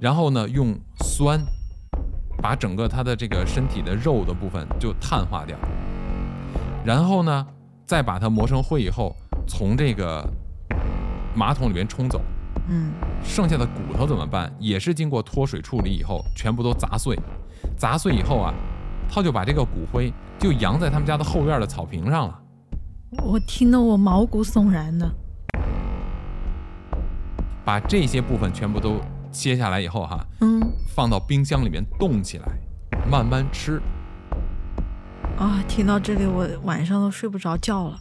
然后呢用酸把整个他的这个身体的肉的部分就碳化掉，然后呢再把它磨成灰以后，从这个马桶里面冲走。嗯，剩下的骨头怎么办？也是经过脱水处理以后，全部都砸碎。砸碎以后啊，他就把这个骨灰就扬在他们家的后院的草坪上了。我听得我毛骨悚然的。把这些部分全部都切下来以后哈，嗯，放到冰箱里面冻起来，慢慢吃。啊，听到这里我晚上都睡不着觉了。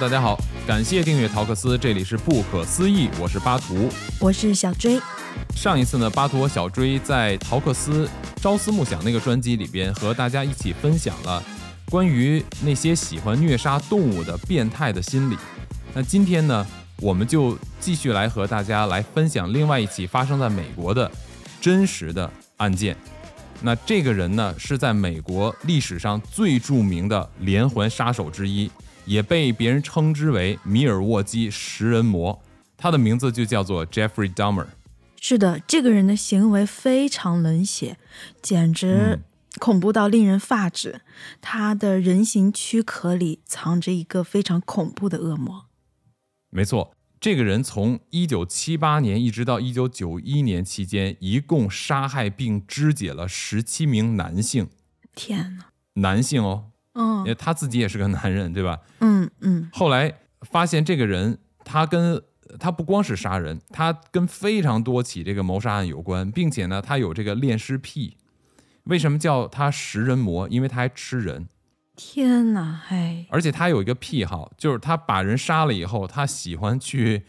大家好，感谢订阅陶克斯，这里是不可思议，我是巴图，我是小追。上一次呢，巴图和小追在陶克斯朝思暮想那个专辑里边，和大家一起分享了关于那些喜欢虐杀动物的变态的心理。那今天呢，我们就继续来和大家来分享另外一起发生在美国的真实的案件。那这个人呢，是在美国历史上最著名的连环杀手之一。也被别人称之为米尔沃基食人魔，他的名字就叫做 Jeffrey Dahmer。是的，这个人的行为非常冷血，简直恐怖到令人发指。他的人形躯壳里藏着一个非常恐怖的恶魔。没错，这个人从1978年一直到1991年期间，一共杀害并肢解了17名男性。天哪！男性哦。嗯，因为他自己也是个男人，对吧？嗯嗯。后来发现这个人，他跟他不光是杀人，他跟非常多起这个谋杀案有关，并且呢，他有这个恋尸癖。为什么叫他食人魔？因为他还吃人。天哪，哎！而且他有一个癖好，就是他把人杀了以后，他喜欢去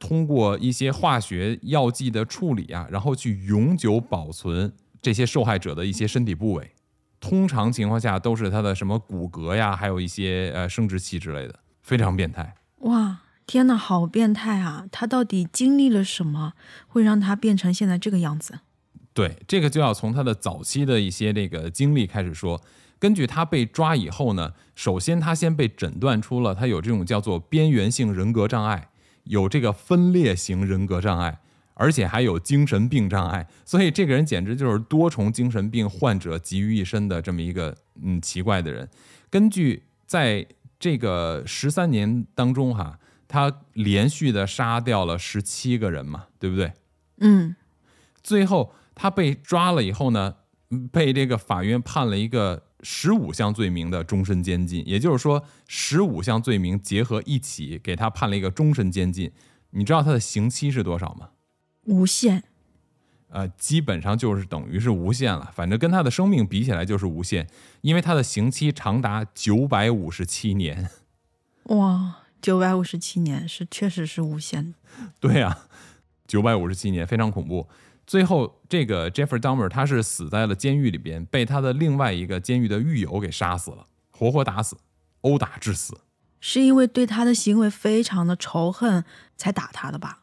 通过一些化学药剂的处理啊，然后去永久保存这些受害者的一些身体部位。通常情况下都是他的什么骨骼呀，还有一些呃生殖器之类的，非常变态。哇，天哪，好变态啊！他到底经历了什么，会让他变成现在这个样子？对，这个就要从他的早期的一些这个经历开始说。根据他被抓以后呢，首先他先被诊断出了他有这种叫做边缘性人格障碍，有这个分裂型人格障碍。而且还有精神病障碍，所以这个人简直就是多重精神病患者集于一身的这么一个嗯奇怪的人。根据在这个十三年当中哈，他连续的杀掉了十七个人嘛，对不对？嗯。最后他被抓了以后呢，被这个法院判了一个十五项罪名的终身监禁，也就是说十五项罪名结合一起给他判了一个终身监禁。你知道他的刑期是多少吗？无限，呃，基本上就是等于是无限了。反正跟他的生命比起来就是无限，因为他的刑期长达九百五十七年。哇，九百五十七年是确实是无限。对啊，九百五十七年非常恐怖。最后，这个 Jeffrey Dahmer 他是死在了监狱里边，被他的另外一个监狱的狱友给杀死了，活活打死，殴打致死。是因为对他的行为非常的仇恨才打他的吧？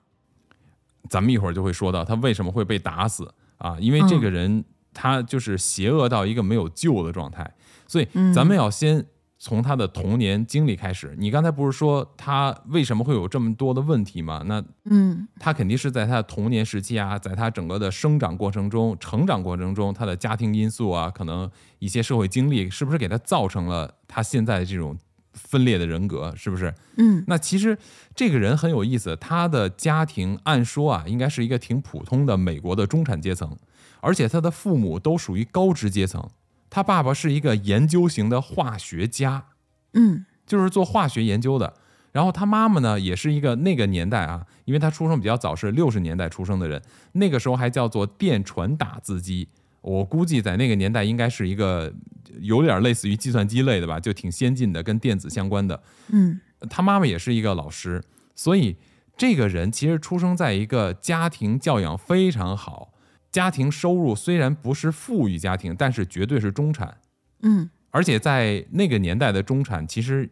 咱们一会儿就会说到他为什么会被打死啊？因为这个人他就是邪恶到一个没有救的状态，所以咱们要先从他的童年经历开始。你刚才不是说他为什么会有这么多的问题吗？那嗯，他肯定是在他的童年时期啊，在他整个的生长过程中、成长过程中，他的家庭因素啊，可能一些社会经历，是不是给他造成了他现在的这种？分裂的人格是不是？嗯，那其实这个人很有意思。他的家庭按说啊，应该是一个挺普通的美国的中产阶层，而且他的父母都属于高知阶层。他爸爸是一个研究型的化学家，嗯，就是做化学研究的。然后他妈妈呢，也是一个那个年代啊，因为他出生比较早，是六十年代出生的人，那个时候还叫做电传打字机。我估计在那个年代应该是一个有点类似于计算机类的吧，就挺先进的，跟电子相关的。嗯，他妈妈也是一个老师，所以这个人其实出生在一个家庭教养非常好，家庭收入虽然不是富裕家庭，但是绝对是中产。嗯，而且在那个年代的中产，其实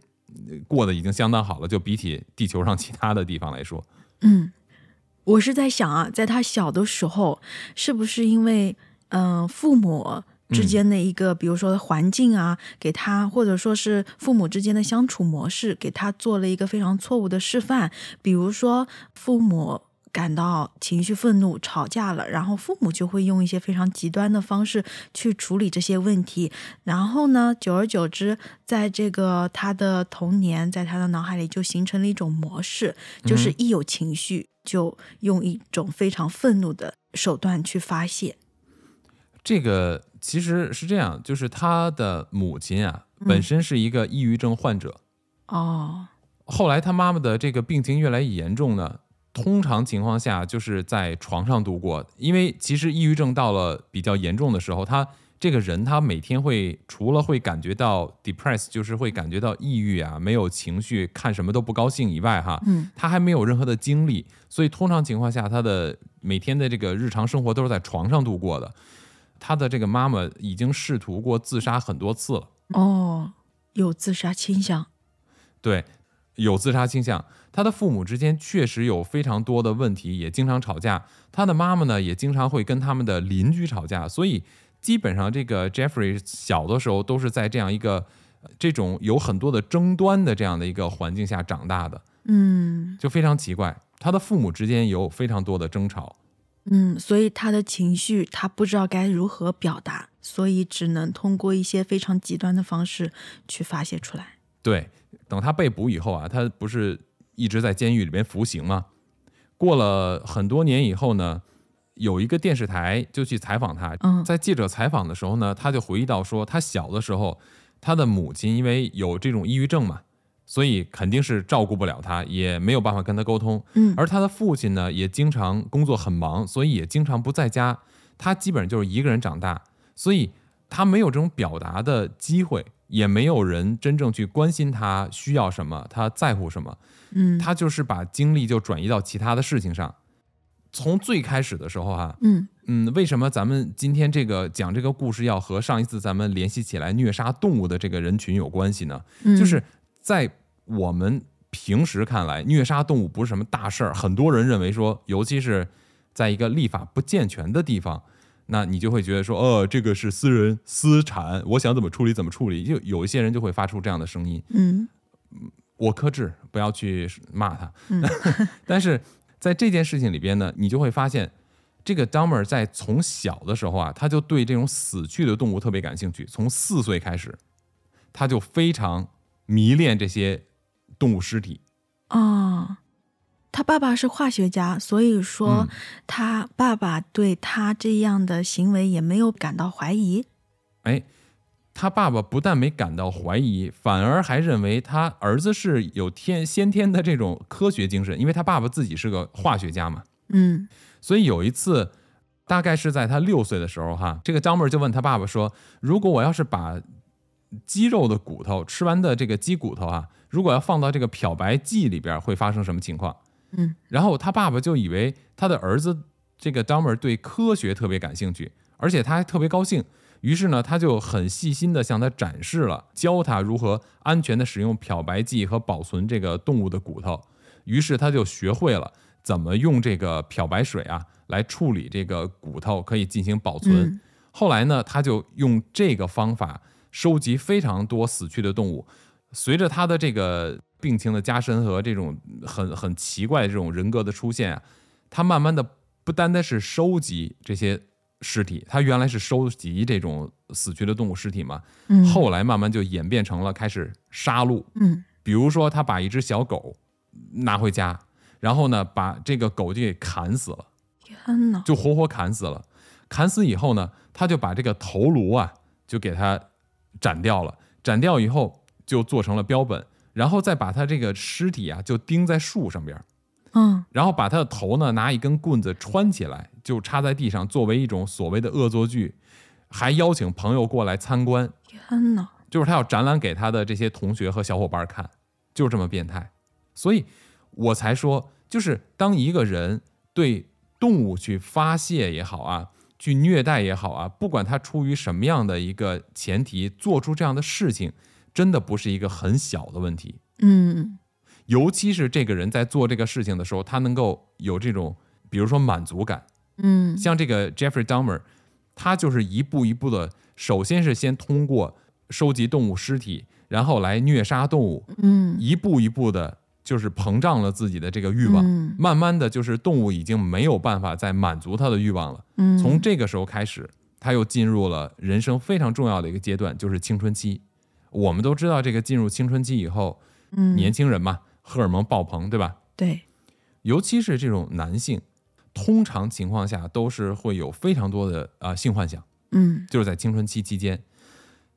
呃过得已经相当好了，就比起地球上其他的地方来说，嗯，我是在想啊，在他小的时候，是不是因为嗯、呃父母之间的一个，比如说环境啊，给他或者说是父母之间的相处模式，给他做了一个非常错误的示范。比如说父母感到情绪愤怒、吵架了，然后父母就会用一些非常极端的方式去处理这些问题，然后呢，久而久之，在这个他的童年，在他的脑海里就形成了一种模式，就是一有情绪就用一种非常愤怒的手段去发泄。这个其实是这样，就是他的母亲啊，本身是一个抑郁症患者，哦，后来他妈妈的这个病情越来越严重呢，通常情况下就是在床上度过，因为其实抑郁症到了比较严重的时候，他这个人他每天会除了会感觉到 depress，就是会感觉到抑郁啊，没有情绪，看什么都不高兴以外，哈，嗯，他还没有任何的精力，所以通常情况下，他的每天的这个日常生活都是在床上度过的。他的这个妈妈已经试图过自杀很多次了。哦，有自杀倾向。对，有自杀倾向。他的父母之间确实有非常多的问题，也经常吵架。他的妈妈呢，也经常会跟他们的邻居吵架。所以，基本上这个 Jeffrey 小的时候都是在这样一个呃这种有很多的争端的这样的一个环境下长大的，嗯就非常奇怪。他的父母之间有非常多的争吵。嗯，所以他的情绪他不知道该如何表达，所以只能通过一些非常极端的方式去发泄出来。对，等他被捕以后啊，他不是一直在监狱里边服刑吗？过了很多年以后呢，有一个电视台就去采访他，嗯在记者采访的时候呢，他就回忆到说，他小的时候，他的母亲因为有这种抑郁症嘛，所以肯定是照顾不了他，也没有办法跟他沟通。嗯而他的父亲呢，也经常工作很忙，所以也经常不在家，他基本上就是一个人长大，所以他没有这种表达的机会，也没有人真正去关心他需要什么，他在乎什么。嗯他就是把精力就转移到其他的事情上。从最开始的时候哈、嗯嗯，为什么咱们今天这个讲这个故事要和上一次咱们联系起来虐杀动物的这个人群有关系呢？嗯，就是在我们平时看来，虐杀动物不是什么大事儿。很多人认为说，尤其是在一个立法不健全的地方，那你就会觉得说，呃，这个是私人私产，我想怎么处理怎么处理。就有一些人就会发出这样的声音。嗯我克制，不要去骂他。嗯但是在这件事情里边呢，你就会发现，这个 DUMMER 在从小的时候啊，他就对这种死去的动物特别感兴趣。从四岁开始，他就非常迷恋这些动物尸体。哦，他爸爸是化学家，所以说嗯他爸爸对他这样的行为也没有感到怀疑。哎，他爸爸不但没感到怀疑，反而还认为他儿子是有天先天的这种科学精神，因为他爸爸自己是个化学家嘛。嗯所以有一次，大概是在他六岁的时候，哈，这个张妹儿就问他爸爸说：“如果我要是把鸡肉的骨头吃完的这个鸡骨头啊，如果要放到这个漂白剂里边，会发生什么情况？”嗯，然后他爸爸就以为他的儿子这个 Dahmer 对科学特别感兴趣，而且他还特别高兴。于是呢，他就很细心地向他展示了，教他如何安全地使用漂白剂和保存这个动物的骨头。于是他就学会了怎么用这个漂白水啊来处理这个骨头，可以进行保存。嗯后来呢，他就用这个方法收集非常多死去的动物。随着他的这个病情的加深和这种很很奇怪的这种人格的出现啊，他慢慢的不单单是收集这些尸体，他原来是收集这种死去的动物尸体嘛，嗯，后来慢慢就演变成了开始杀戮。嗯比如说，他把一只小狗拿回家，然后呢，把这个狗就给砍死了。天哪，就活活砍死了。砍死以后呢，他就把这个头颅啊，就给它斩掉了。斩掉以后，就做成了标本，然后再把他这个尸体啊，就钉在树上边儿，嗯然后把他的头呢拿一根棍子穿起来，就插在地上，作为一种所谓的恶作剧，还邀请朋友过来参观，天哪，就是他要展览给他的这些同学和小伙伴看，就是这么变态。所以我才说，就是当一个人对动物去发泄也好啊，去虐待也好啊，不管他出于什么样的一个前提做出这样的事情，真的不是一个很小的问题。嗯尤其是这个人在做这个事情的时候，他能够有这种，比如说满足感。嗯像这个 Jeffrey Dahmer，他就是一步一步的，首先是先通过收集动物尸体，然后来虐杀动物，嗯一步一步的，就是膨胀了自己的这个欲望。嗯慢慢的就是动物已经没有办法再满足它的欲望了。嗯，从这个时候开始，他又进入了人生非常重要的一个阶段，就是青春期。我们都知道，这个进入青春期以后，嗯年轻人嘛，荷尔蒙爆棚，对吧？对尤其是这种男性，通常情况下都是会有非常多的啊、呃性幻想，嗯就是在青春期期间。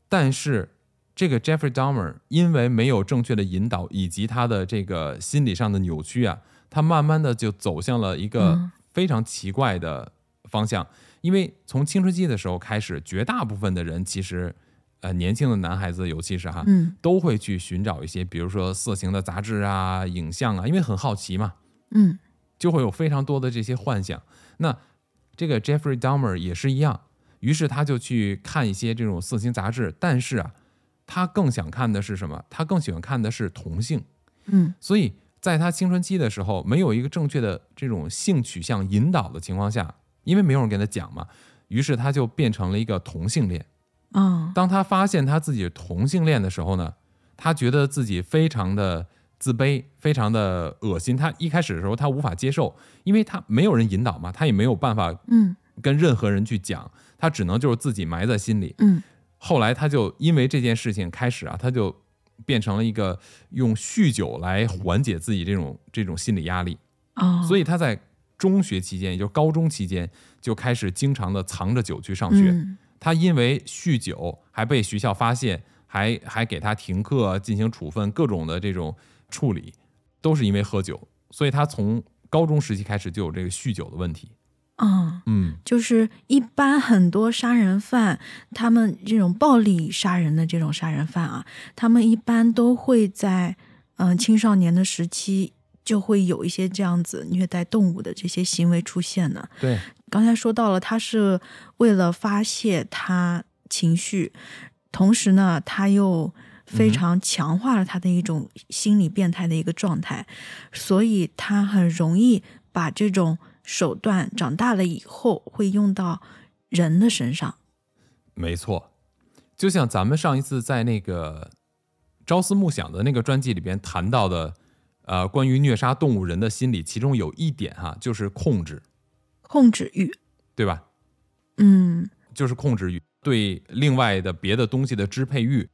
但是这个 Jeffrey Dahmer 因为没有正确的引导，以及他的这个心理上的扭曲啊，他慢慢的就走向了一个嗯非常奇怪的方向。因为从青春期的时候开始，绝大部分的人其实，呃，年轻的男孩子，尤其是哈，嗯都会去寻找一些，比如说色情的杂志啊、影像啊，因为很好奇嘛，嗯就会有非常多的这些幻想。那这个 Jeffrey Dahmer 也是一样，于是他就去看一些这种色情杂志，但是啊，他更想看的是什么？他更喜欢看的是同性。嗯所以在他青春期的时候，没有一个正确的这种性取向引导的情况下，因为没有人给他讲嘛，于是他就变成了一个同性恋。啊当他发现他自己同性恋的时候呢，他觉得自己非常的自卑，非常的恶心。他一开始的时候他无法接受，因为他没有人引导嘛，他也没有办法嗯跟任何人去讲，他只能就是自己埋在心里。嗯后来他就因为这件事情开始啊，他就变成了一个用酗酒来缓解自己这种这种心理压力。啊，所以他在中学期间，也就是高中期间，就开始经常的藏着酒去上学。嗯他因为酗酒还被学校发现，还还给他停课、进行处分，各种的这种处理，都是因为喝酒。所以他从高中时期开始就有这个酗酒的问题。啊。嗯，就是一般很多杀人犯，他们这种暴力杀人的这种杀人犯啊，他们一般都会在嗯、呃青少年的时期就会有一些这样子虐待动物的这些行为出现呢。对，刚才说到了，他是为了发泄他情绪，同时呢，他又非常强化了他的一种心理变态的一个状态，所以他很容易把这种手段长大了以后会用到人的身上。没错。就像咱们上一次在那个朝思暮想的那个专辑里边谈到的，呃，关于虐杀动物人的心理，其中有一点哈，就是控制，控制欲，对吧？嗯就是控制欲，对另外的别的东西的支配欲。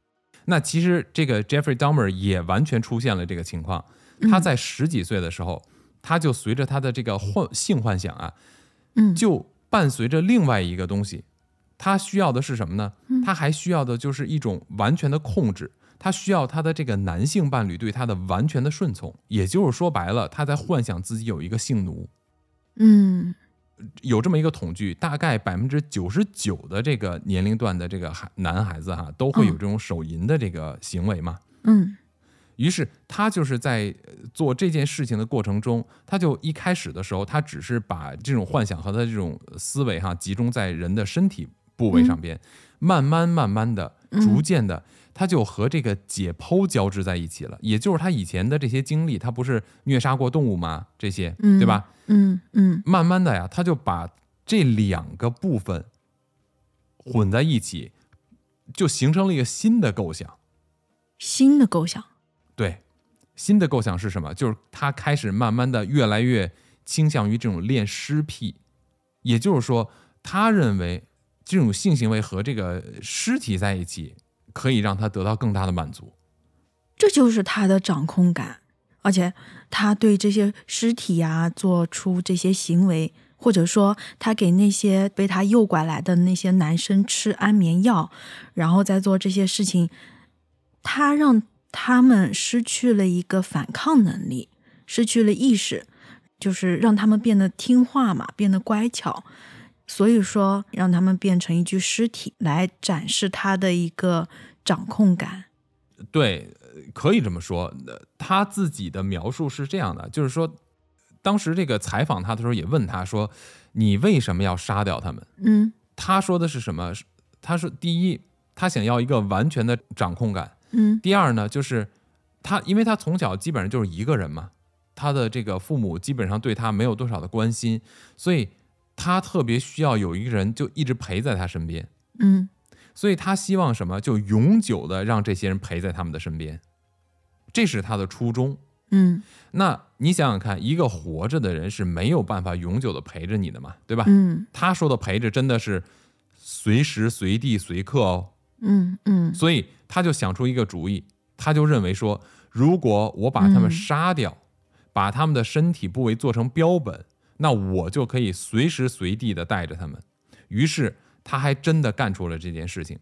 那其实这个 Jeffrey Dahmer 也完全出现了这个情况。他在十几岁的时候，他就随着他的这个幻性幻想啊，嗯，就伴随着另外一个东西。他需要的是什么呢？他还需要的就是一种完全的控制。他需要他的这个男性伴侣对他的完全的顺从。也就是说白了，他在幻想自己有一个性奴。嗯有这么一个统计，大概百分之九十九的这个年龄段的这个孩男孩子哈，都会有这种手淫的这个行为嘛。嗯于是他就是在呃做这件事情的过程中，他就一开始的时候，他只是把这种幻想和他这种思维哈集中在人的身体部位上边，慢慢慢慢的、逐渐的，他就和这个解剖交织在一起了。也就是他以前的这些经历，他不是虐杀过动物吗？这些，嗯对吧？嗯嗯慢慢的呀，他就把这两个部分混在一起，就形成了一个新的构想。新的构想。新的构想是什么？就是他开始慢慢的越来越倾向于这种恋尸癖，也就是说，他认为这种性行为和这个尸体在一起，可以让他得到更大的满足。这就是他的掌控感，而且他对这些尸体呀、做出这些行为，或者说他给那些被他诱拐来的那些男生吃安眠药，然后再做这些事情，他让他们失去了一个反抗能力，失去了意识，就是让他们变得听话嘛，变得乖巧。所以说，让他们变成一具尸体来展示他的一个掌控感。对，呃可以这么说。呃他自己的描述是这样的，就是说，当时这个采访他的时候也问他说：“你为什么要杀掉他们？”嗯他说的是什么？他说，第一，他想要一个完全的掌控感，嗯第二呢，就是他，因为他从小基本上就是一个人嘛，他的这个父母基本上对他没有多少的关心，所以他特别需要有一个人就一直陪在他身边。嗯所以他希望什么？就永久的让这些人陪在他们的身边，这是他的初衷。嗯那你想想看，一个活着的人是没有办法永久的陪着你的嘛，对吧？嗯他说的陪着真的是随时随地随刻哦。嗯嗯所以他就想出一个主意，他就认为说，如果我把他们嗯杀掉，把他们的身体部位做成标本，那我就可以随时随地的带着他们。于是他还真的干出了这件事情。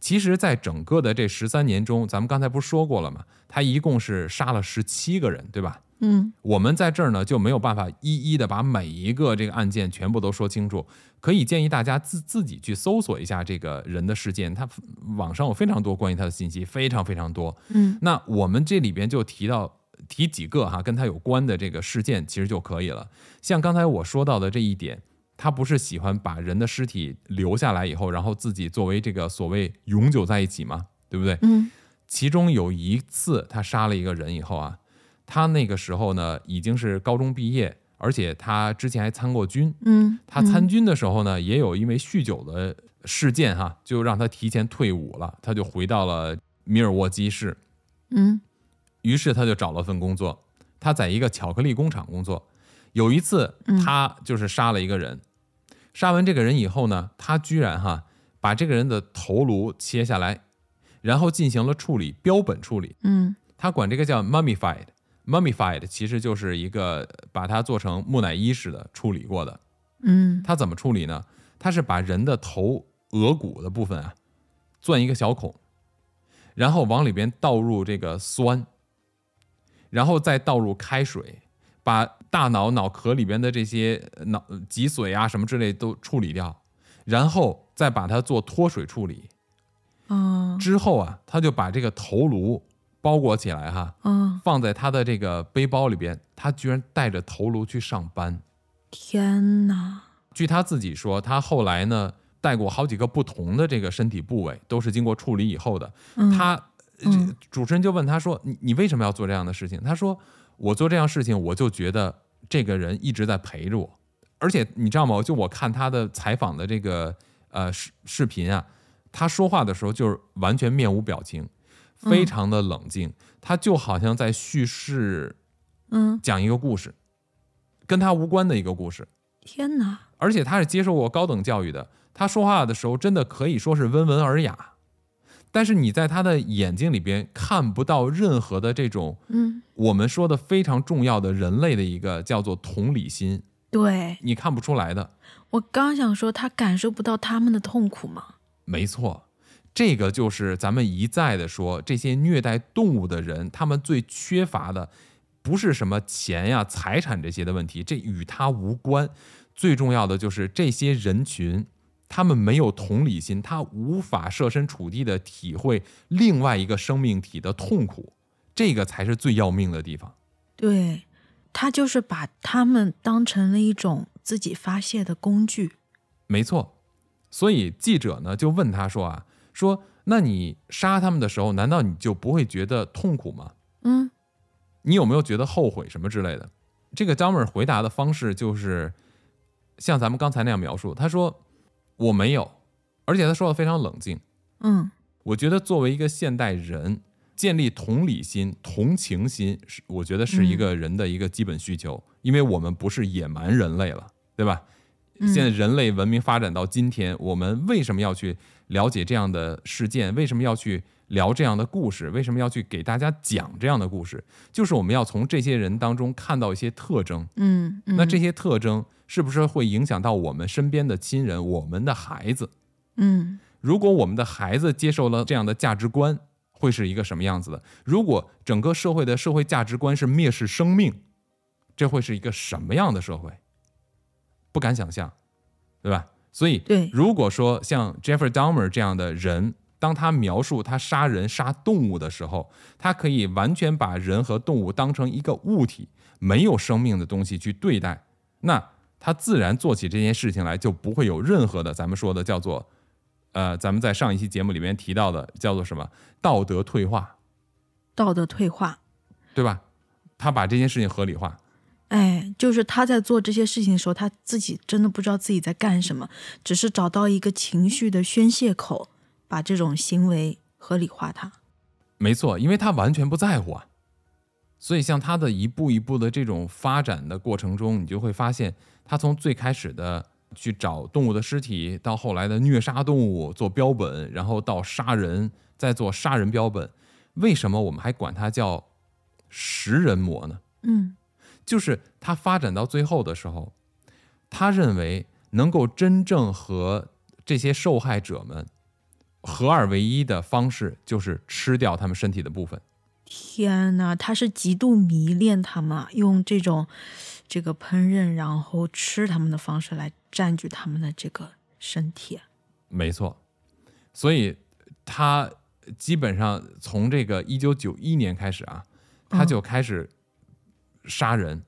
其实，在整个的这十三年中，咱们刚才不是说过了吗？他一共是杀了十七个人，对吧？嗯我们在这儿呢就没有办法一一的把每一个这个案件全部都说清楚，可以建议大家自自己去搜索一下这个人的事件，他网上有非常多关于他的信息，非常非常多。嗯那我们这里边就提到提几个哈跟他有关的这个事件，其实就可以了。像刚才我说到的这一点，他不是喜欢把人的尸体留下来以后，然后自己作为这个所谓永久在一起吗？对不对？嗯其中有一次他杀了一个人以后啊，他那个时候呢已经是高中毕业，而且他之前还参过军。嗯，他参军的时候呢，也有因为酗酒的事件哈，就让他提前退伍了，他就回到了米尔沃基市。嗯于是他就找了份工作，他在一个巧克力工厂工作。有一次，他就是杀了一个人，杀完这个人以后呢，他居然哈把这个人的头颅切下来，然后进行了处理，标本处理。嗯他管这个叫 mummified。Mummified 其实就是一个把它做成木乃伊似的处理过的。嗯它怎么处理呢？它是把人的头额骨的部分啊，钻一个小孔，然后往里边倒入这个酸，然后再倒入开水，把大脑脑壳里边的这些呃脑脊髓啊什么之类都处理掉，然后再把它做脱水处理。嗯之后啊，他就把这个头颅包裹起来哈，嗯，放在他的这个背包里边。他居然带着头颅去上班。天哪！据他自己说，他后来呢带过好几个不同的这个身体部位，都是经过处理以后的。嗯他主持人就问他说：“你你为什么要做这样的事情？”他说：“我做这样事情，我就觉得这个人一直在陪着我，而且你知道吗？就我看他的采访的这个呃视视频啊，他说话的时候就是完全面无表情，非常的冷静，他就好像在叙事嗯，讲一个故事，跟他无关的一个故事。”天哪！而且他是接受过高等教育的，他说话的时候真的可以说是温文尔雅，但是你在他的眼睛里边看不到任何的这种嗯，我们说的非常重要的人类的一个叫做同理心，对你看不出来的。我刚想说，他感受不到他们的痛苦吗？没错，这个就是咱们一再的说，这些虐待动物的人，他们最缺乏的不是什么钱呀、财产这些的问题，这与他无关。最重要的就是这些人群，他们没有同理心，他无法设身处地的体会另外一个生命体的痛苦，这个才是最要命的地方。对，他就是把他们当成了一种自己发泄的工具。没错，所以记者呢就问他说啊，说那你杀他们的时候，难道你就不会觉得痛苦吗？嗯你有没有觉得后悔什么之类的？这个 Dahmer 回答的方式就是像咱们刚才那样描述，他说我没有，而且他说的非常冷静。嗯我觉得作为一个现代人，建立同理心、同情心是我觉得是一个人的一个基本需求，因为我们不是野蛮人类了，对吧？嗯现在人类文明发展到今天，我们为什么要去了解这样的事件？为什么要去聊这样的故事？为什么要去给大家讲这样的故事？就是我们要从这些人当中看到一些特征。嗯嗯，那这些特征是不是会影响到我们身边的亲人、我们的孩子？嗯如果我们的孩子接受了这样的价值观，会是一个什么样子的？如果整个社会的社会价值观是蔑视生命，这会是一个什么样的社会？不敢想象，对吧？所以，对。如果说像 Jeffrey Dahmer 这样的人，当他描述他杀人、杀动物的时候，他可以完全把人和动物当成一个物体，没有生命的东西去对待，那他自然做起这件事情来就不会有任何的咱们说的叫做呃，咱们在上一期节目里面提到的叫做什么道德退化，道德退化，对吧？他把这件事情合理化，哎，就是他在做这些事情的时候，他自己真的不知道自己在干什么，只是找到一个情绪的宣泄口，把这种行为合理化它。没错，因为他完全不在乎啊。所以，像他的一步一步的这种发展的过程中，你就会发现，他从最开始的去找动物的尸体，到后来的虐杀动物做标本，然后到杀人，再做杀人标本。为什么我们还管它叫食人魔呢？嗯，就是他发展到最后的时候，他认为能够真正和这些受害者们合二为一的方式，就是吃掉他们身体的部分。天呐，他是极度迷恋他们啊，用这种这个烹饪然后吃他们的方式来占据他们的这个身体。没错，所以他基本上从这个一九九一年开始啊，他就开始杀人。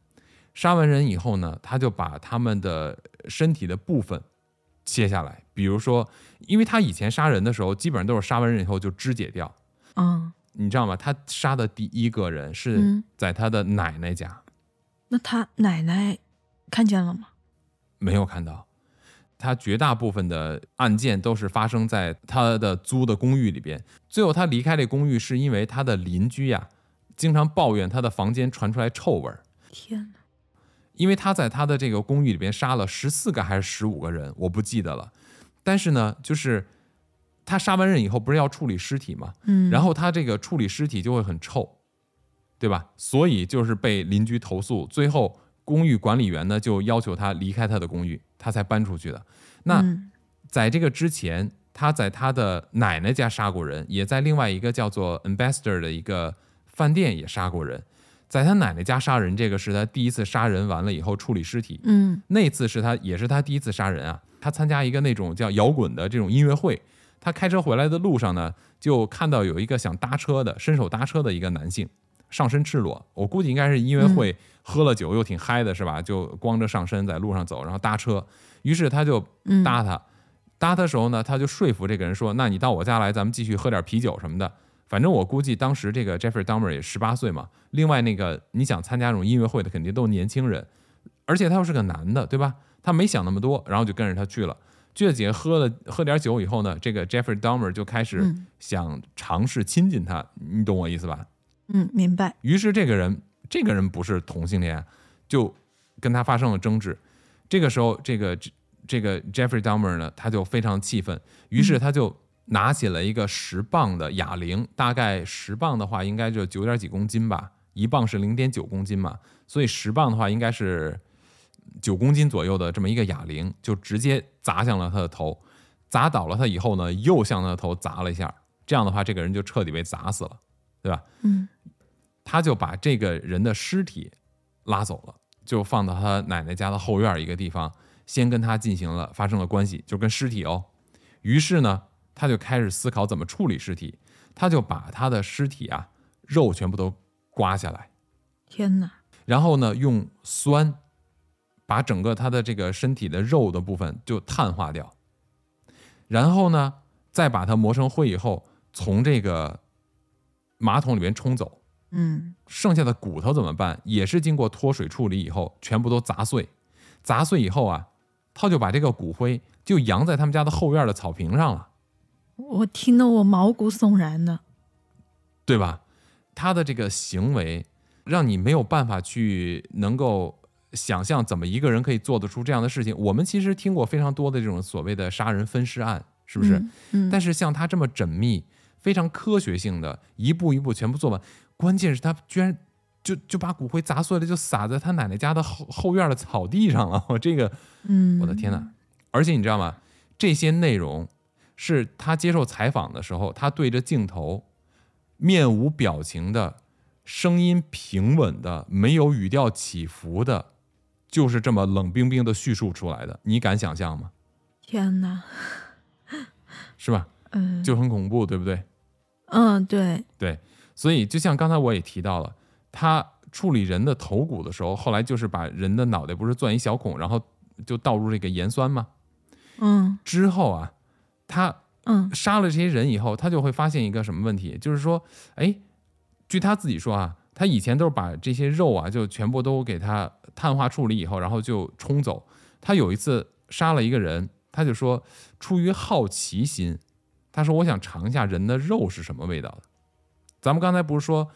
杀完人以后呢，他就把他们的身体的部分切下来，比如说，因为他以前杀人的时候，基本上都是杀完人以后就肢解掉。嗯，你知道吗？他杀的第一个人是嗯在他的奶奶家，那他奶奶看见了吗？没有看到。他绝大部分的案件都是发生在他的租的公寓里边。最后他离开这公寓，是因为他的邻居呀，经常抱怨他的房间传出来臭味儿。天呐，因为他在他的这个公寓里边杀了十四个还是十五个人，我不记得了。但是呢，就是他杀完人以后，不是要处理尸体吗？嗯，然后他这个处理尸体就会很臭，对吧？所以就是被邻居投诉，最后公寓管理员呢就要求他离开他的公寓，他才搬出去的。那嗯在这个之前，他在他的奶奶家杀过人，也在另外一个叫做 Ambassador 的一个饭店也杀过人。在他奶奶家杀人，这个是他第一次杀人，完了以后处理尸体。嗯那次是他也是他第一次杀人啊。他参加一个那种叫摇滚的这种音乐会，他开车回来的路上呢，就看到有一个想搭车的伸手搭车的一个男性，上身赤裸。我估计应该是音乐会喝了酒又挺嗨的，是吧？就光着上身在路上走，然后搭车。于是他就嗯搭他，搭他的时候呢，他就说服这个人说：“那你到我家来，咱们继续喝点啤酒什么的。”反正我估计当时这个 Jeffrey Dahmer 也十八岁嘛。另外那个你想参加这种音乐会的，肯定都是年轻人，而且他又是个男的，对吧？他没想那么多，然后就跟着他去了。去了姐喝了喝点酒以后呢，这个 Jeffrey Dahmer 就开始嗯想尝试亲近他，你懂我意思吧？嗯，明白。于是这个人，这个人不是同性恋，就跟他发生了争执。这个时候，这个这个 Jeffrey Dahmer 呢，他就非常气愤，于是他就拿起了一个十磅的哑铃，大概十磅的话，应该就九点几公斤吧，一磅是零点九公斤嘛，所以十磅的话应该是九公斤左右的这么一个哑铃，就直接砸向了他的头，砸倒了他以后呢，又向他的头砸了一下，这样的话，这个人就彻底被砸死了，对吧？嗯他就把这个人的尸体拉走了，就放到他奶奶家的后院一个地方，先跟他进行了发生了关系，就跟尸体哦。于是呢，他就开始思考怎么处理尸体，他就把他的尸体啊肉全部都刮下来，天呐，然后呢用酸把整个他的这个身体的肉的部分就碳化掉，然后呢再把它磨成灰以后，从这个马桶里面冲走。嗯剩下的骨头怎么办？也是经过脱水处理以后，全部都砸碎。砸碎以后啊，他就把这个骨灰就扬在他们家的后院的草坪上了，我听得我毛骨悚然的。对吧？他的这个行为让你没有办法去能够想象怎么一个人可以做得出这样的事情。我们其实听过非常多的这种所谓的杀人分尸案，是不是？嗯嗯，但是像他这么缜密、非常科学性的，一步一步全部做完，关键是他居然就就把骨灰砸碎了，就撒在他奶奶家的后后院的草地上了。我这个，嗯，我的天哪！而且你知道吗？这些内容是他接受采访的时候，他对着镜头，面无表情的，声音平稳的，没有语调起伏的，就是这么冷冰冰的叙述出来的。你敢想象吗？天呐，是吧？嗯，就很恐怖，对不对？嗯，对，对，所以就像刚才我也提到了，他处理人的头骨的时候，后来就是把人的脑袋不是钻一小孔，然后就倒入这个盐酸吗？嗯之后啊，他嗯杀了这些人以后，他就会发现一个什么问题，就是说，哎，据他自己说啊，他以前都是把这些肉啊，就全部都给他碳化处理以后，然后就冲走。他有一次杀了一个人，他就说，出于好奇心，他说我想尝一下人的肉是什么味道的。咱们刚才不是说，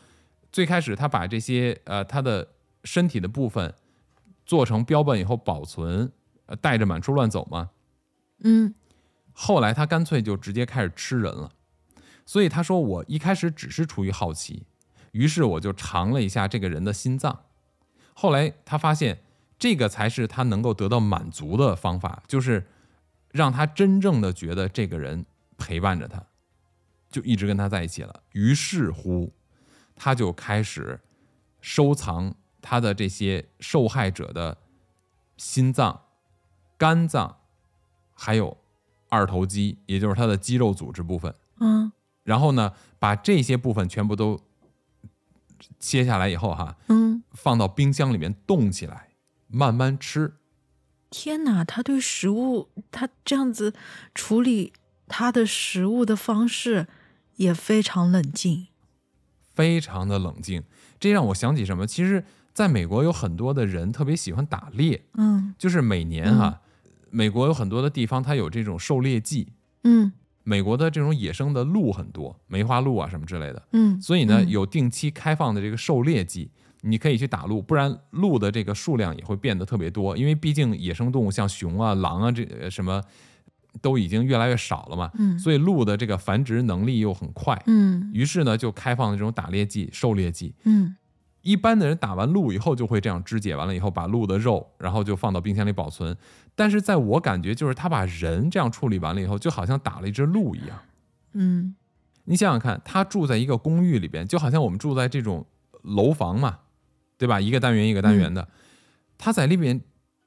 最开始他把这些呃他的身体的部分做成标本以后保存，呃带着满处乱走吗？嗯后来他干脆就直接开始吃人了。所以他说我一开始只是出于好奇，于是我就尝了一下这个人的心脏。后来他发现这个才是他能够得到满足的方法，就是让他真正的觉得这个人陪伴着他，就一直跟他在一起了。于是乎，他就开始收藏他的这些受害者的心脏、肝脏，还有二头肌，也就是它的肌肉组织部分。嗯然后呢，把这些部分全部都切下来以后，哈，嗯，放到冰箱里面冻起来，慢慢吃。天哪，他对食物，他这样子处理他的食物的方式也非常冷静。非常的冷静，这让我想起什么？其实，在美国有很多的人特别喜欢打猎，嗯就是每年哈，美国有很多的地方它有这种狩猎季，嗯。美国的这种野生的鹿很多，梅花鹿啊什么之类的，嗯，所以呢，嗯。有定期开放的这个狩猎季，你可以去打鹿，不然鹿的这个数量也会变得特别多，因为毕竟野生动物像熊啊、狼啊这呃什么都已经越来越少了嘛，嗯。所以鹿的这个繁殖能力又很快，嗯。于是呢就开放这种打猎季、狩猎季。嗯。一般的人打完鹿以后就会这样肢解完了以后，把鹿的肉，然后就放到冰箱里保存。但是在我感觉，就是他把人这样处理完了以后，就好像打了一只鹿一样。嗯你想想看，他住在一个公寓里边，就好像我们住在这种楼房嘛，对吧？一个单元一个单元的，他在里边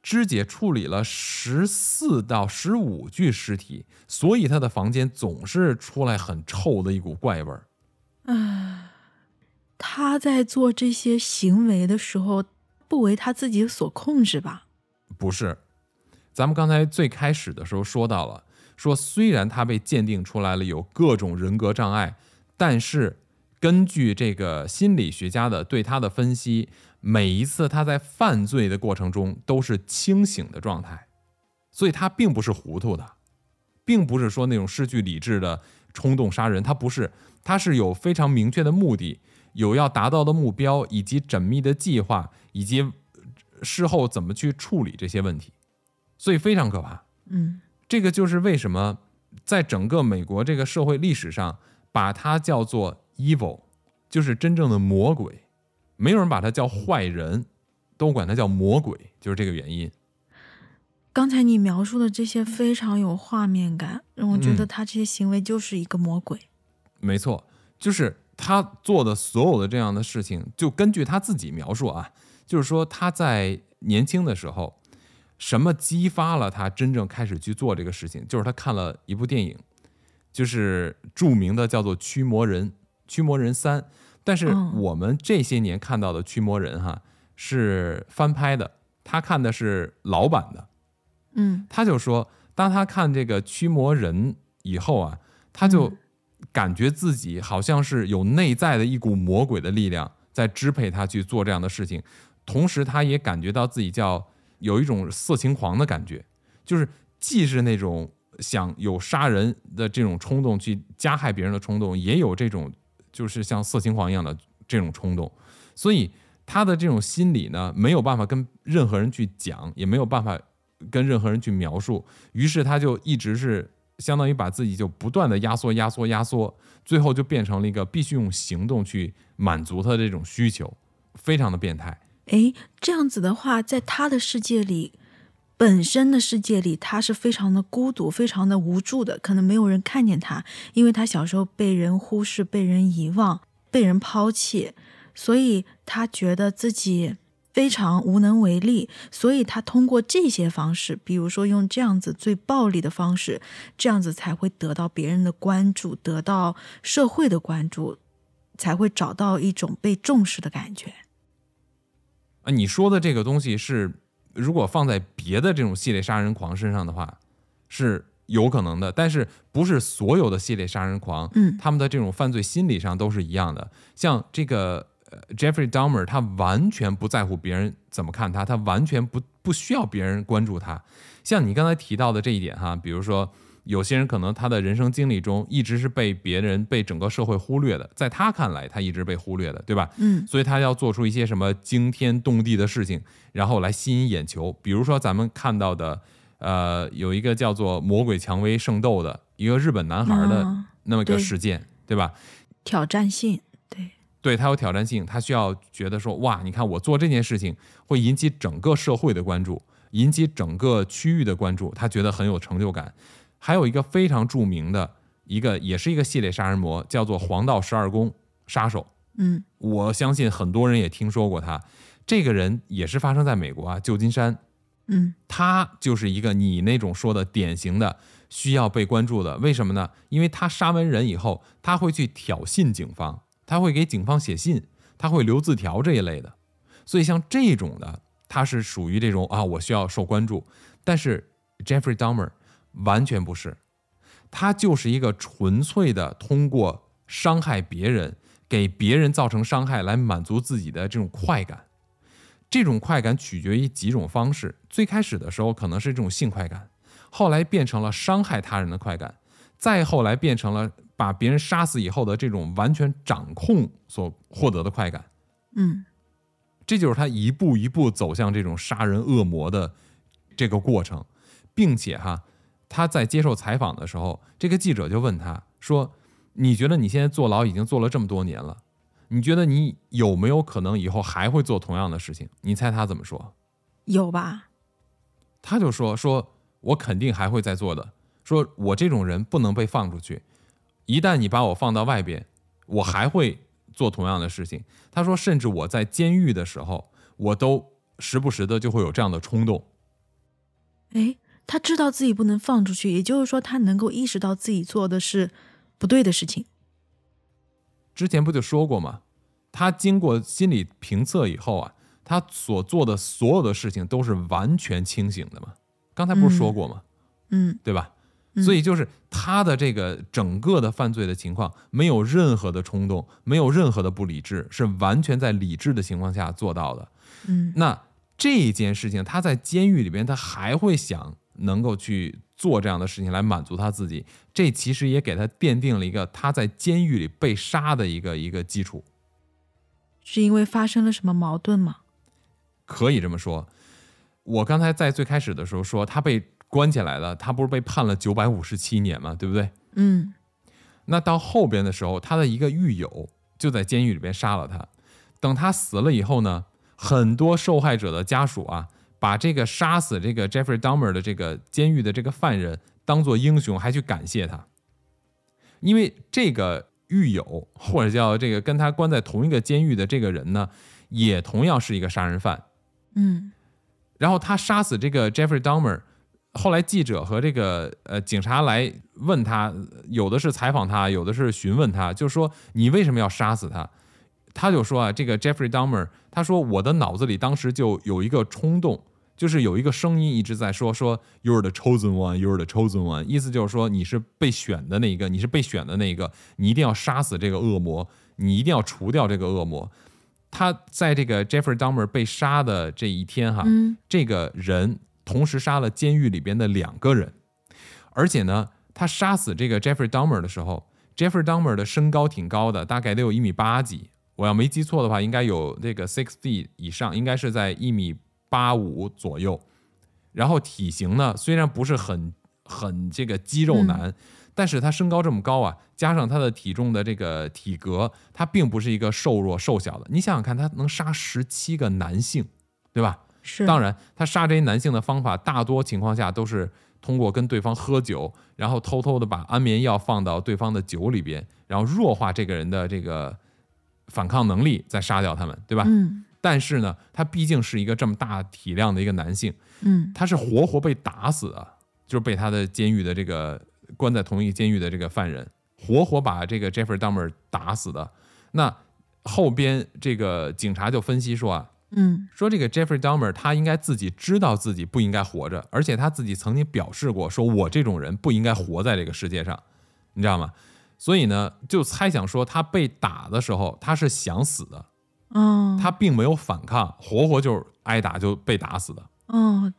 肢解处理了十四到十五具尸体，所以他的房间总是出来很臭的一股怪味儿。他在做这些行为的时候，不为他自己所控制吧？不是，咱们刚才最开始的时候说到了，说虽然他被鉴定出来了有各种人格障碍，但是根据这个心理学家的对他的分析，每一次他在犯罪的过程中都是清醒的状态，所以他并不是糊涂的，并不是说那种失去理智的冲动杀人，他不是，他是有非常明确的目的，有要达到的目标，以及缜密的计划，以及事后怎么去处理这些问题，所以非常可怕。嗯这个就是为什么在整个美国这个社会历史上，把它叫做 evil，就是真正的魔鬼，没有人把它叫坏人，都管它叫魔鬼，就是这个原因。刚才你描述的这些非常有画面感，让我觉得嗯他这些行为就是一个魔鬼。没错，就是他做的所有的这样的事情，就根据他自己描述啊，就是说他在年轻的时候，什么激发了他真正开始去做这个事情？就是他看了一部电影，就是著名的叫做《驱魔人》《驱魔人三》，但是嗯我们这些年看到的《驱魔人》哈是翻拍的，他看的是老版的。嗯他就说，当他看这个驱魔人以后啊，他就嗯感觉自己好像是有内在的一股魔鬼的力量在支配他去做这样的事情，同时他也感觉到自己叫有一种色情狂的感觉，就是既是那种想有杀人的这种冲动，去加害别人的冲动，也有这种就是像色情狂一样的这种冲动，所以他的这种心理呢，没有办法跟任何人去讲，也没有办法跟任何人去描述，于是他就一直是相当于把自己就不断的压缩、压缩、压缩，最后就变成了一个必须用行动去满足他的这种需求，非常的变态。诶，这样子的话，在他的世界里，本身的世界里，他是非常的孤独、非常的无助的，可能没有人看见他，因为他小时候被人忽视、被人遗忘、被人抛弃，所以他觉得自己非常无能为力，所以他通过这些方式，比如说用这样子最暴力的方式，这样子才会得到别人的关注，得到社会的关注，才会找到一种被重视的感觉。啊，你说的这个东西是，如果放在别的这种系列杀人狂身上的话，是有可能的，但是不是所有的系列杀人狂，嗯他们的这种犯罪心理上都是一样的。像这个呃 Jeffrey Dahmer，他完全不在乎别人怎么看他，他完全不不需要别人关注他。像你刚才提到的这一点哈，比如说有些人可能他的人生经历中一直是被别人、被整个社会忽略的，在他看来，他一直被忽略的，对吧？嗯所以他要做出一些什么惊天动地的事情，然后来吸引眼球。比如说咱们看到的，呃，有一个叫做“魔鬼蔷薇圣斗”的一个日本男孩的啊那么一个事件，对吧？挑战性，对，对他有挑战性，他需要觉得说，哇，你看我做这件事情会引起整个社会的关注，引起整个区域的关注，他觉得很有成就感。还有一个非常著名的一个，也是一个系列杀人魔，叫做黄道十二宫杀手。嗯我相信很多人也听说过他。这个人也是发生在美国啊，旧金山。嗯他就是一个你那种说的典型的需要被关注的。为什么呢？因为他杀完人以后，他会去挑衅警方，他会给警方写信，他会留字条这一类的。所以像这种的，他是属于这种啊，我需要受关注。但是 Jeffrey Dahmer 完全不是，他就是一个纯粹的通过伤害别人，给别人造成伤害来满足自己的这种快感。这种快感取决于几种方式。最开始的时候可能是这种性快感，后来变成了伤害他人的快感，再后来变成了把别人杀死以后的这种完全掌控所获得的快感。嗯这就是他一步一步走向这种杀人恶魔的这个过程，并且哈，他在接受采访的时候，这个记者就问他说：“你觉得你现在坐牢已经坐了这么多年了，你觉得你有没有可能以后还会做同样的事情？”你猜他怎么说？有吧？他就说：“说我肯定还会再做的，说我这种人不能被放出去，一旦你把我放到外边，我还会做同样的事情。”他说：“甚至我在监狱的时候，我都时不时的就会有这样的冲动。诶，他知道自己不能放出去，也就是说，他能够意识到自己做的是不对的事情。之前不就说过吗？他经过心理评测以后啊，他所做的所有的事情都是完全清醒的嘛。刚才不是说过吗？嗯对吧？嗯所以就是他的这个整个的犯罪的情况，没有任何的冲动，没有任何的不理智，是完全在理智的情况下做到的。嗯那这件事情，他在监狱里边，他还会想能够去做这样的事情来满足他自己，这其实也给他奠定了一个他在监狱里被杀的一个一个基础，是因为发生了什么矛盾吗？可以这么说。我刚才在最开始的时候说他被关起来了，他不是被判了九百五十七年嘛，对不对？嗯那到后边的时候，他的一个狱友就在监狱里边杀了他。等他死了以后呢，很多受害者的家属啊，把这个杀死这个 Jeffrey Dahmer 的这个监狱的这个犯人当做英雄，还去感谢他，因为这个狱友或者叫这个跟他关在同一个监狱的这个人呢，也同样是一个杀人犯。嗯然后他杀死这个 Jeffrey Dahmer，后来记者和这个呃警察来问他，有的是采访他，有的是询问他，就说你为什么要杀死他？他就说啊，这个 Jeffrey Dahmer，他说我的脑子里当时就有一个冲动，就是有一个声音一直在说说 You're the chosen one, You're the chosen one，意思就是说你是被选的那一个，你是被选的那一个，你一定要杀死这个恶魔，你一定要除掉这个恶魔。他在这个 Jeffrey Dahmer 被杀的这一天哈，嗯这个人同时杀了监狱里边的两个人，而且呢，他杀死这个 Jeffrey Dahmer 的时候，Jeffrey Dahmer 的身高挺高的，大概得有一米八几，我要没记错的话，应该有这个 six feet 以上，应该是在一米八五左右。然后体型呢，虽然不是很很这个肌肉男，但是他身高这么高啊，加上他的体重的这个体格，他并不是一个瘦弱瘦小的。你想想看，他能杀十七个男性，对吧？是当然，他杀这些男性的方法，大多情况下都是通过跟对方喝酒，然后偷偷的把安眠药放到对方的酒里边，然后弱化这个人的这个反抗能力，再杀掉他们，对吧？嗯但是呢，他毕竟是一个这么大体量的一个男性，嗯他是活活被打死的，就是被他的监狱的这个关在同一监狱的这个犯人，活活把这个 Jeffrey Dahmer 打死的。那后边这个警察就分析说啊，嗯说这个 Jeffrey Dahmer 他应该自己知道自己不应该活着，而且他自己曾经表示过，说我这种人不应该活在这个世界上，你知道吗？所以呢，就猜想说他被打的时候他是想死的，嗯他并没有反抗，活活就是挨打就被打死的。嗯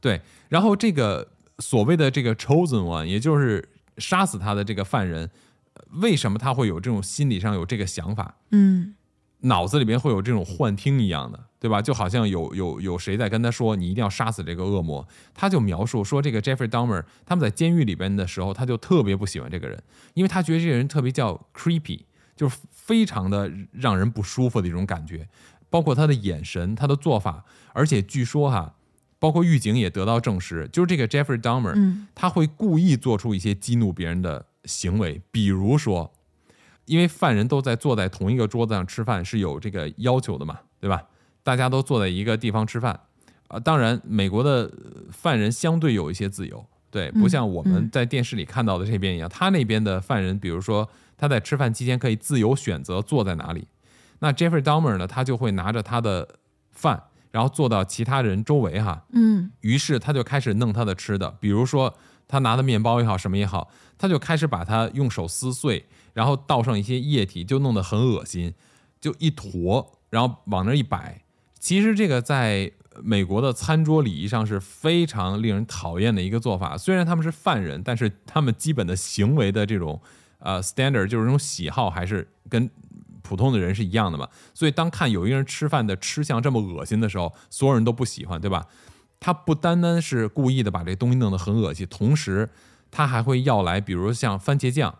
对，然后这个所谓的这个 chosen one，也就是杀死他的这个犯人，呃为什么他会有这种心理上有这个想法？嗯脑子里边会有这种幻听一样的，对吧？就好像有有有谁在跟他说你一定要杀死这个恶魔，他就描述说这个 Jeffrey Dahmer 他们在监狱里边的时候，他就特别不喜欢这个人，因为他觉得这个人特别叫 creepy，就是非常的让人不舒服的一种感觉，包括他的眼神、他的做法，而且据说哈，包括狱警也得到证实，就是这个 Jeffrey Dahmer，嗯他会故意做出一些激怒别人的行为，比如说，因为犯人都在坐在同一个桌子上吃饭是有这个要求的嘛，对吧？大家都坐在一个地方吃饭，啊、当然美国的呃犯人相对有一些自由，对，不像我们嗯。在电视里看到的这边一样，他那边的犯人，比如说他在吃饭期间可以自由选择坐在哪里，那 Jeffrey Dahmer 呢，他就会拿着他的饭，然后坐到其他人周围哈，嗯。于是他就开始弄他的吃的，比如说他拿的面包也好，什么也好，他就开始把它用手撕碎，然后倒上一些液体，就弄得很恶心，就一坨，然后往那一摆。其实这个在美国的餐桌礼仪上是非常令人讨厌的一个做法。虽然他们是犯人，但是他们基本的行为的这种呃 standard 就是这种喜好还是跟普通的人是一样的嘛。所以当看有一个人吃饭的吃相这么恶心的时候，所有人都不喜欢，对吧？他不单单是故意的把这东西弄得很恶心，同时他还会要来，比如像番茄酱，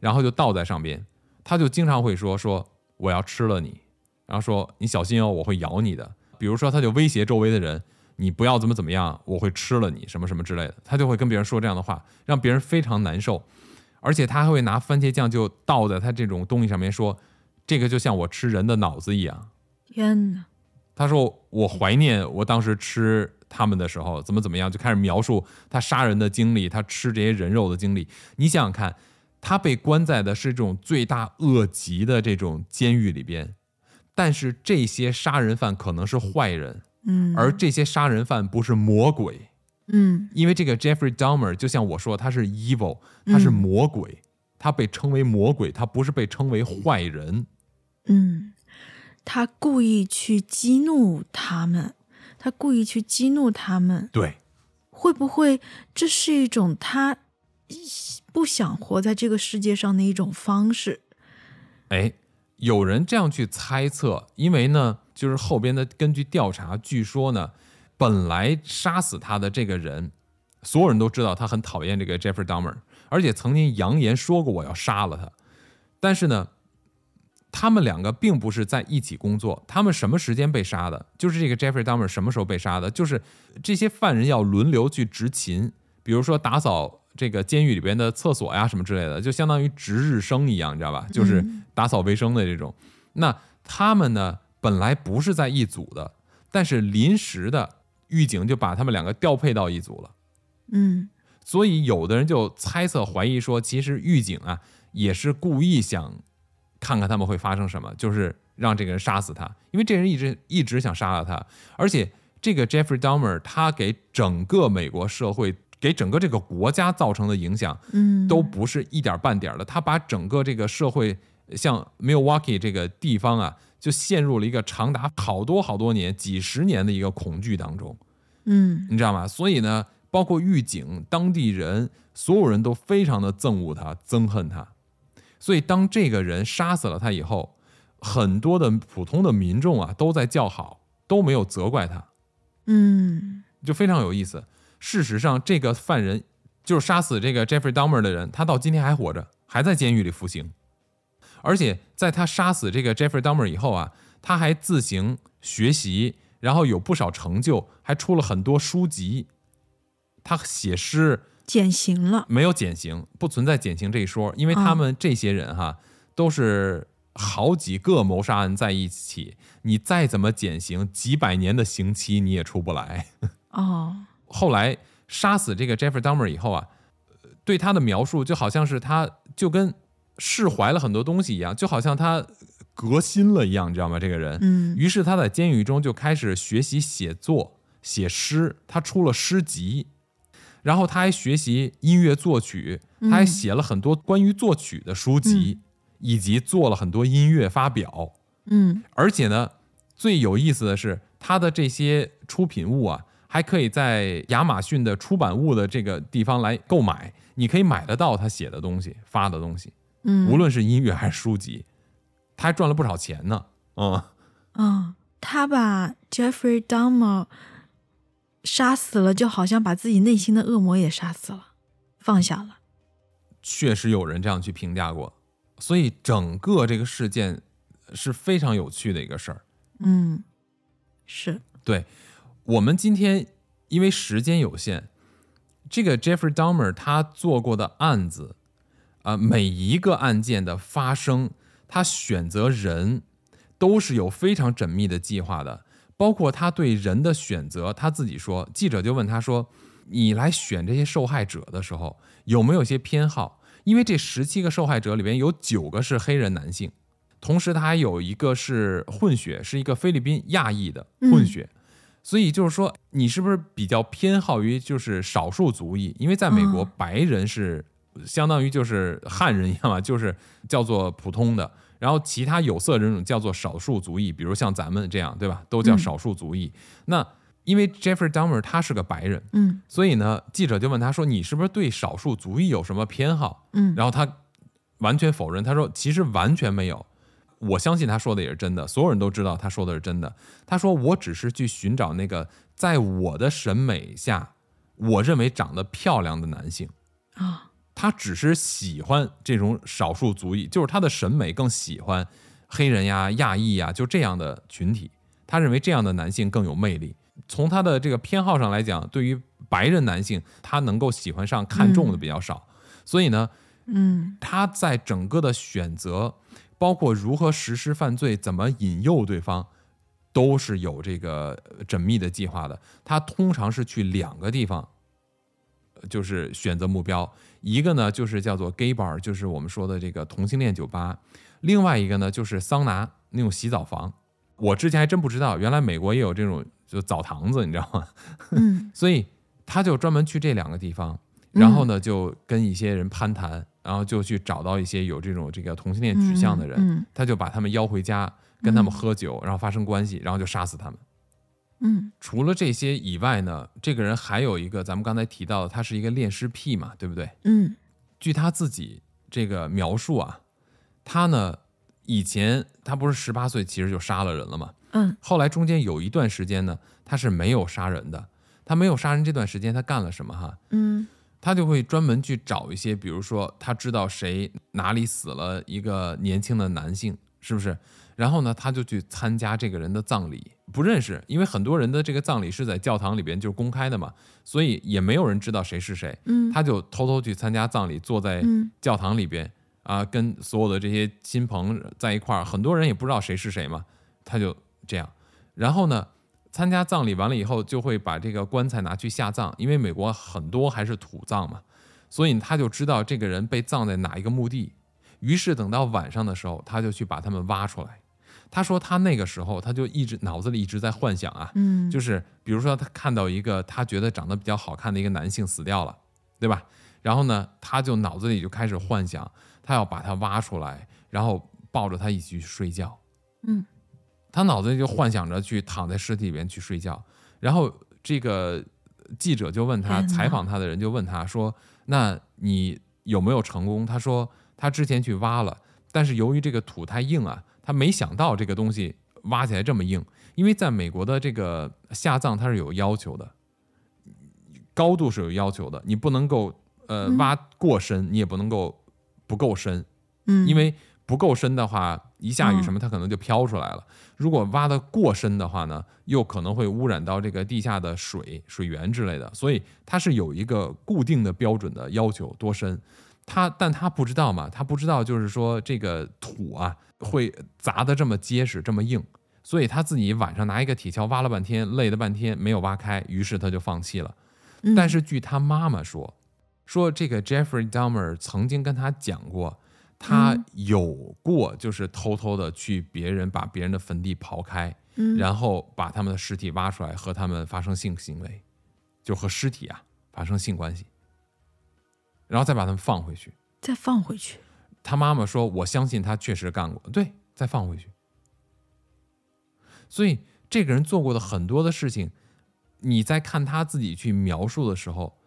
然后就倒在上边。他就经常会说说我要吃了你，然后说你小心哦，我会咬你的。比如说，他就威胁周围的人，你不要怎么怎么样，我会吃了你，什么什么之类的。他就会跟别人说这样的话，让别人非常难受。而且他还会拿番茄酱就倒在他这种东西上面，说这个就像我吃人的脑子一样。天哪，他说：“我怀念我当时吃他们的时候，怎么怎么样，就开始描述他杀人的经历，他吃这些人肉的经历。你想想看，他被关在的是这种罪大恶极的这种监狱里边，但是这些杀人犯可能是坏人，嗯。而这些杀人犯不是魔鬼，嗯。因为这个 Jeffrey Dahmer 就像我说，他是 evil，他是魔鬼，他被称为魔鬼，他不是被称为坏人。嗯，他故意去激怒他们，他故意去激怒他们，对，会不会这是一种他不想活在这个世界上的一种方式？哎，有人这样去猜测，因为呢，就是后边的根据调查，据说呢，本来杀死他的这个人，所有人都知道他很讨厌这个 Jeffrey Dahmer，而且曾经扬言说过我要杀了他。但是呢，他们两个并不是在一起工作，他们什么时间被杀的？就是这个 Jeffrey Dahmer 什么时候被杀的？就是这些犯人要轮流去执勤，比如说打扫这个监狱里边的厕所呀什么之类的，就相当于值日生一样，你知道吧？就是打扫卫生的这种。那他们呢，本来不是在一组的，但是临时的狱警就把他们两个调配到一组了。嗯所以有的人就猜测怀疑说，其实狱警啊也是故意想看看他们会发生什么，就是让这个人杀死他，因为这人一直一直想杀了他，而且这个 Jeffrey Dahmer 他给整个美国社会、给整个这个国家造成的影响嗯，都不是一点半点的，他把整个这个社会，像 Milwaukee 这个地方啊，就陷入了一个长达好多好多年、几十年的一个恐惧当中。嗯你知道吗？所以呢，包括狱警、当地人，所有人都非常的憎恶他、憎恨他。所以当这个人杀死了他以后，很多的普通的民众啊都在叫好，都没有责怪他，嗯就非常有意思。事实上，这个犯人就是杀死这个 Jeffrey Dahmer 的人，他到今天还活着，还在监狱里服刑。而且在他杀死这个 Jeffrey Dahmer 以后啊，他还自行学习，然后有不少成就，还出了很多书籍。他写诗减刑了。没有减刑，不存在减刑这一说，因为他们这些人哈都是好几个谋杀案在一起，你再怎么减刑，几百年的刑期你也出不来。哦，后来杀死这个 Jeffrey Dahmer 以后啊，呃对他的描述就好像是他就跟释怀了很多东西一样，就好像他革新了一样，你知道吗？这个人，嗯于是他在监狱中就开始学习写作、写诗，他出了诗集，然后他还学习音乐作曲，他还写了很多关于作曲的书籍，以及做了很多音乐发表。嗯。而且呢，最有意思的是，他的这些出品物啊，还可以在亚马逊的出版物的这个地方来购买，你可以买得到他写的东西、发的东西，嗯，无论是音乐还是书籍，他还赚了不少钱呢。嗯，嗯，他把 Jeffrey Dahmer 杀死了，就好像把自己内心的恶魔也杀死了，放下了。确实有人这样去评价过，所以整个这个事件是非常有趣的一个事儿。嗯，是，对我们今天因为时间有限，这个 Jeffrey Dahmer 他做过的案子，啊、每一个案件的发生，他选择人都是有非常缜密的计划的，包括他对人的选择，他自己说，记者就问他说：“你来选这些受害者的时候，有没有一些偏好？因为这十七个受害者里边有九个是黑人男性。”同时，他还有一个是混血，是一个菲律宾亚裔的混血，所以就是说，你是不是比较偏好于就是少数族裔？因为在美国，哦白人是相当于就是汉人一样嘛，就是叫做普通的，然后其他有色人种叫做少数族裔，比如像咱们这样，对吧？都叫嗯少数族裔。那因为 Jeffrey Dahmer 他是个白人，嗯所以呢，记者就问他说：“你是不是对少数族裔有什么偏好？”嗯然后他完全否认，他说：“其实完全没有。”我相信他说的也是真的，所有人都知道他说的是真的。他说：“我只是去寻找那个在我的审美下，我认为长得漂亮的男性。啊，他只是喜欢这种少数族裔，就是他的审美更喜欢黑人呀、亚裔呀，就这样的群体。他认为这样的男性更有魅力。从他的这个偏好上来讲，对于白人男性，他能够喜欢上、看重的比较少。所以呢，嗯他在整个的选择，包括如何实施犯罪、怎么引诱对方，都是有这个呃缜密的计划的。他通常是去两个地方，呃就是选择目标，一个呢就是叫做 gay bar，就是我们说的这个同性恋酒吧；另外一个呢就是桑拿那种洗澡房。我之前还真不知道，原来美国也有这种就澡堂子，你知道吗？嗯所以他就专门去这两个地方，然后呢就跟一些人攀谈，然后就去找到一些有这种这个同性恋取向的人，嗯他就把他们邀回家，跟他们喝酒，然后发生关系，然后就杀死他们。嗯除了这些以外呢，这个人还有一个咱们刚才提到的，他是一个恋尸癖嘛，对不对？嗯据他自己这个描述啊，他呢以前他不是十八岁其实就杀了人了嘛，嗯后来中间有一段时间呢，他是没有杀人的。他没有杀人这段时间，他干了什么哈？嗯他就会专门去找一些，比如说他知道谁哪里死了一个年轻的男性，是不是？然后呢，他就去参加这个人的葬礼，不认识，因为很多人的这个葬礼是在教堂里边就是公开的嘛，所以也没有人知道谁是谁。嗯他就偷偷去参加葬礼，坐在嗯教堂里边啊，跟所有的这些亲朋在一块儿，很多人也不知道谁是谁嘛，他就这样。然后呢，参加葬礼完了以后，就会把这个棺材拿去下葬，因为美国很多还是土葬嘛，所以他就知道这个人被葬在哪一个墓地。于是等到晚上的时候，他就去把他们挖出来。他说他那个时候他就一直脑子里一直在幻想啊，嗯就是比如说他看到一个他觉得长得比较好看的一个男性死掉了，对吧？然后呢，他就脑子里就开始幻想，他要把他挖出来，然后抱着他一起去睡觉。嗯，他脑子里就幻想着去躺在尸体里面去睡觉。然后这个记者就问他，采访他的人就问他说：“那你有没有成功？”他说他之前去挖了，但是由于这个土太硬啊，他没想到这个东西挖起来这么硬。因为在美国的这个下葬它是有要求的，高度是有要求的，你不能够呃挖过深，你也不能够不够深，嗯，因为不够深的话，一下雨嗯什么它可能就飘出来了。如果挖的过深的话呢，又可能会污染到这个地下的水、水源之类的，所以它是有一个固定的标准的要求，多深。他但他不知道嘛，他不知道就是说这个土啊会砸得这么结实、这么硬，所以他自己晚上拿一个铁锹挖了半天，累了半天没有挖开，于是他就放弃了。嗯但是据他妈妈说，说这个 Jeffrey Dahmer 曾经跟他讲过，他嗯有过就是偷偷的去别人把别人的坟地刨开，嗯然后把他们的尸体挖出来和他们发生性行为，就和尸体啊发生性关系，然后再把他们放回去。再放回去。他妈妈说：“我相信他确实干过，对，再放回去。”所以这个人做过的很多的事情，你在看他自己去描述的时候，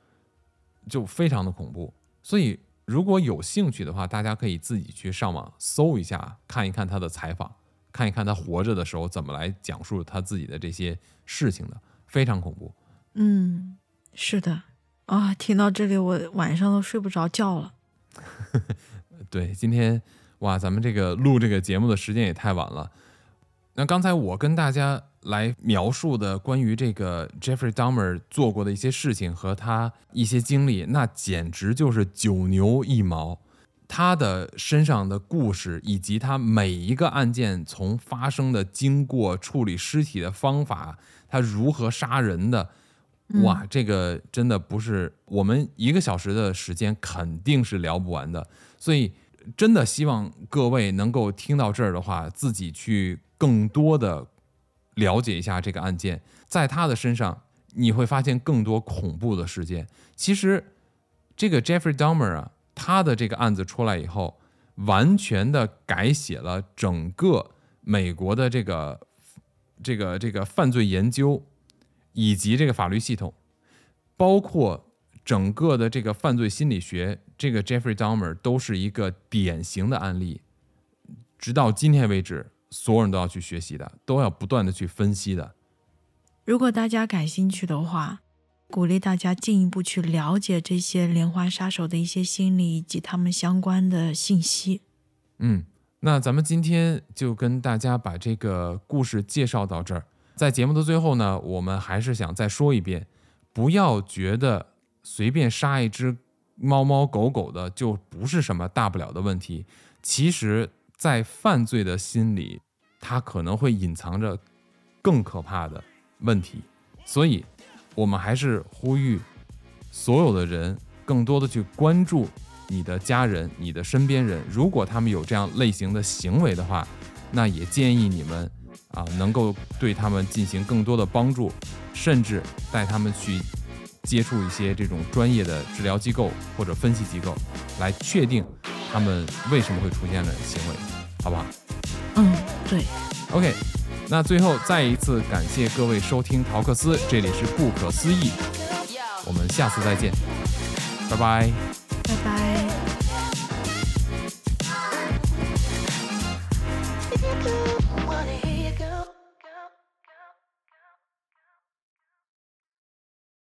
就非常的恐怖。所以如果有兴趣的话，大家可以自己去上网搜一下，看一看他的采访，看一看他活着的时候怎么来讲述他自己的这些事情的，非常恐怖。嗯，是的。啊，听到这里我晚上都睡不着觉了。对，今天哇，咱们这个录这个节目的时间也太晚了。那刚才我跟大家来描述的关于这个 Jeffrey Dahmer 做过的一些事情和他一些经历，那简直就是九牛一毛。他的身上的故事，以及他每一个案件从发生的经过、处理尸体的方法，他如何杀人的，哇，这个真的不是我们一个小时的时间肯定是聊不完的。所以，真的希望各位能够听到这儿的话，自己去更多的了解一下这个案件，在他的身上你会发现更多恐怖的事件。其实，这个 Jeffrey Dahmer 啊，他的这个案子出来以后，完全的改写了整个美国的这个这个这个犯罪研究以及这个法律系统，包括整个的这个犯罪心理学，这个 Jeffrey Dahmer 都是一个典型的案例。直到今天为止，所有人都要去学习的，都要不断的去分析的。如果大家感兴趣的话，鼓励大家进一步去了解这些连环杀手的一些心理以及他们相关的信息。嗯，那咱们今天就跟大家把这个故事介绍到这儿。在节目的最后呢，我们还是想再说一遍，不要觉得随便杀一只猫猫狗狗的就不是什么大不了的问题。其实，在犯罪的心里，它可能会隐藏着更可怕的问题。所以，我们还是呼吁所有的人更多的去关注你的家人、你的身边人。如果他们有这样类型的行为的话，那也建议你们啊，能够对他们进行更多的帮助，甚至带他们去接触一些这种专业的治疗机构或者分析机构，来确定他们为什么会出现的行为，好不好？嗯，对，OK，那最后再一次感谢各位收听陶克斯，这里是不可思议，我们下次再见，拜拜。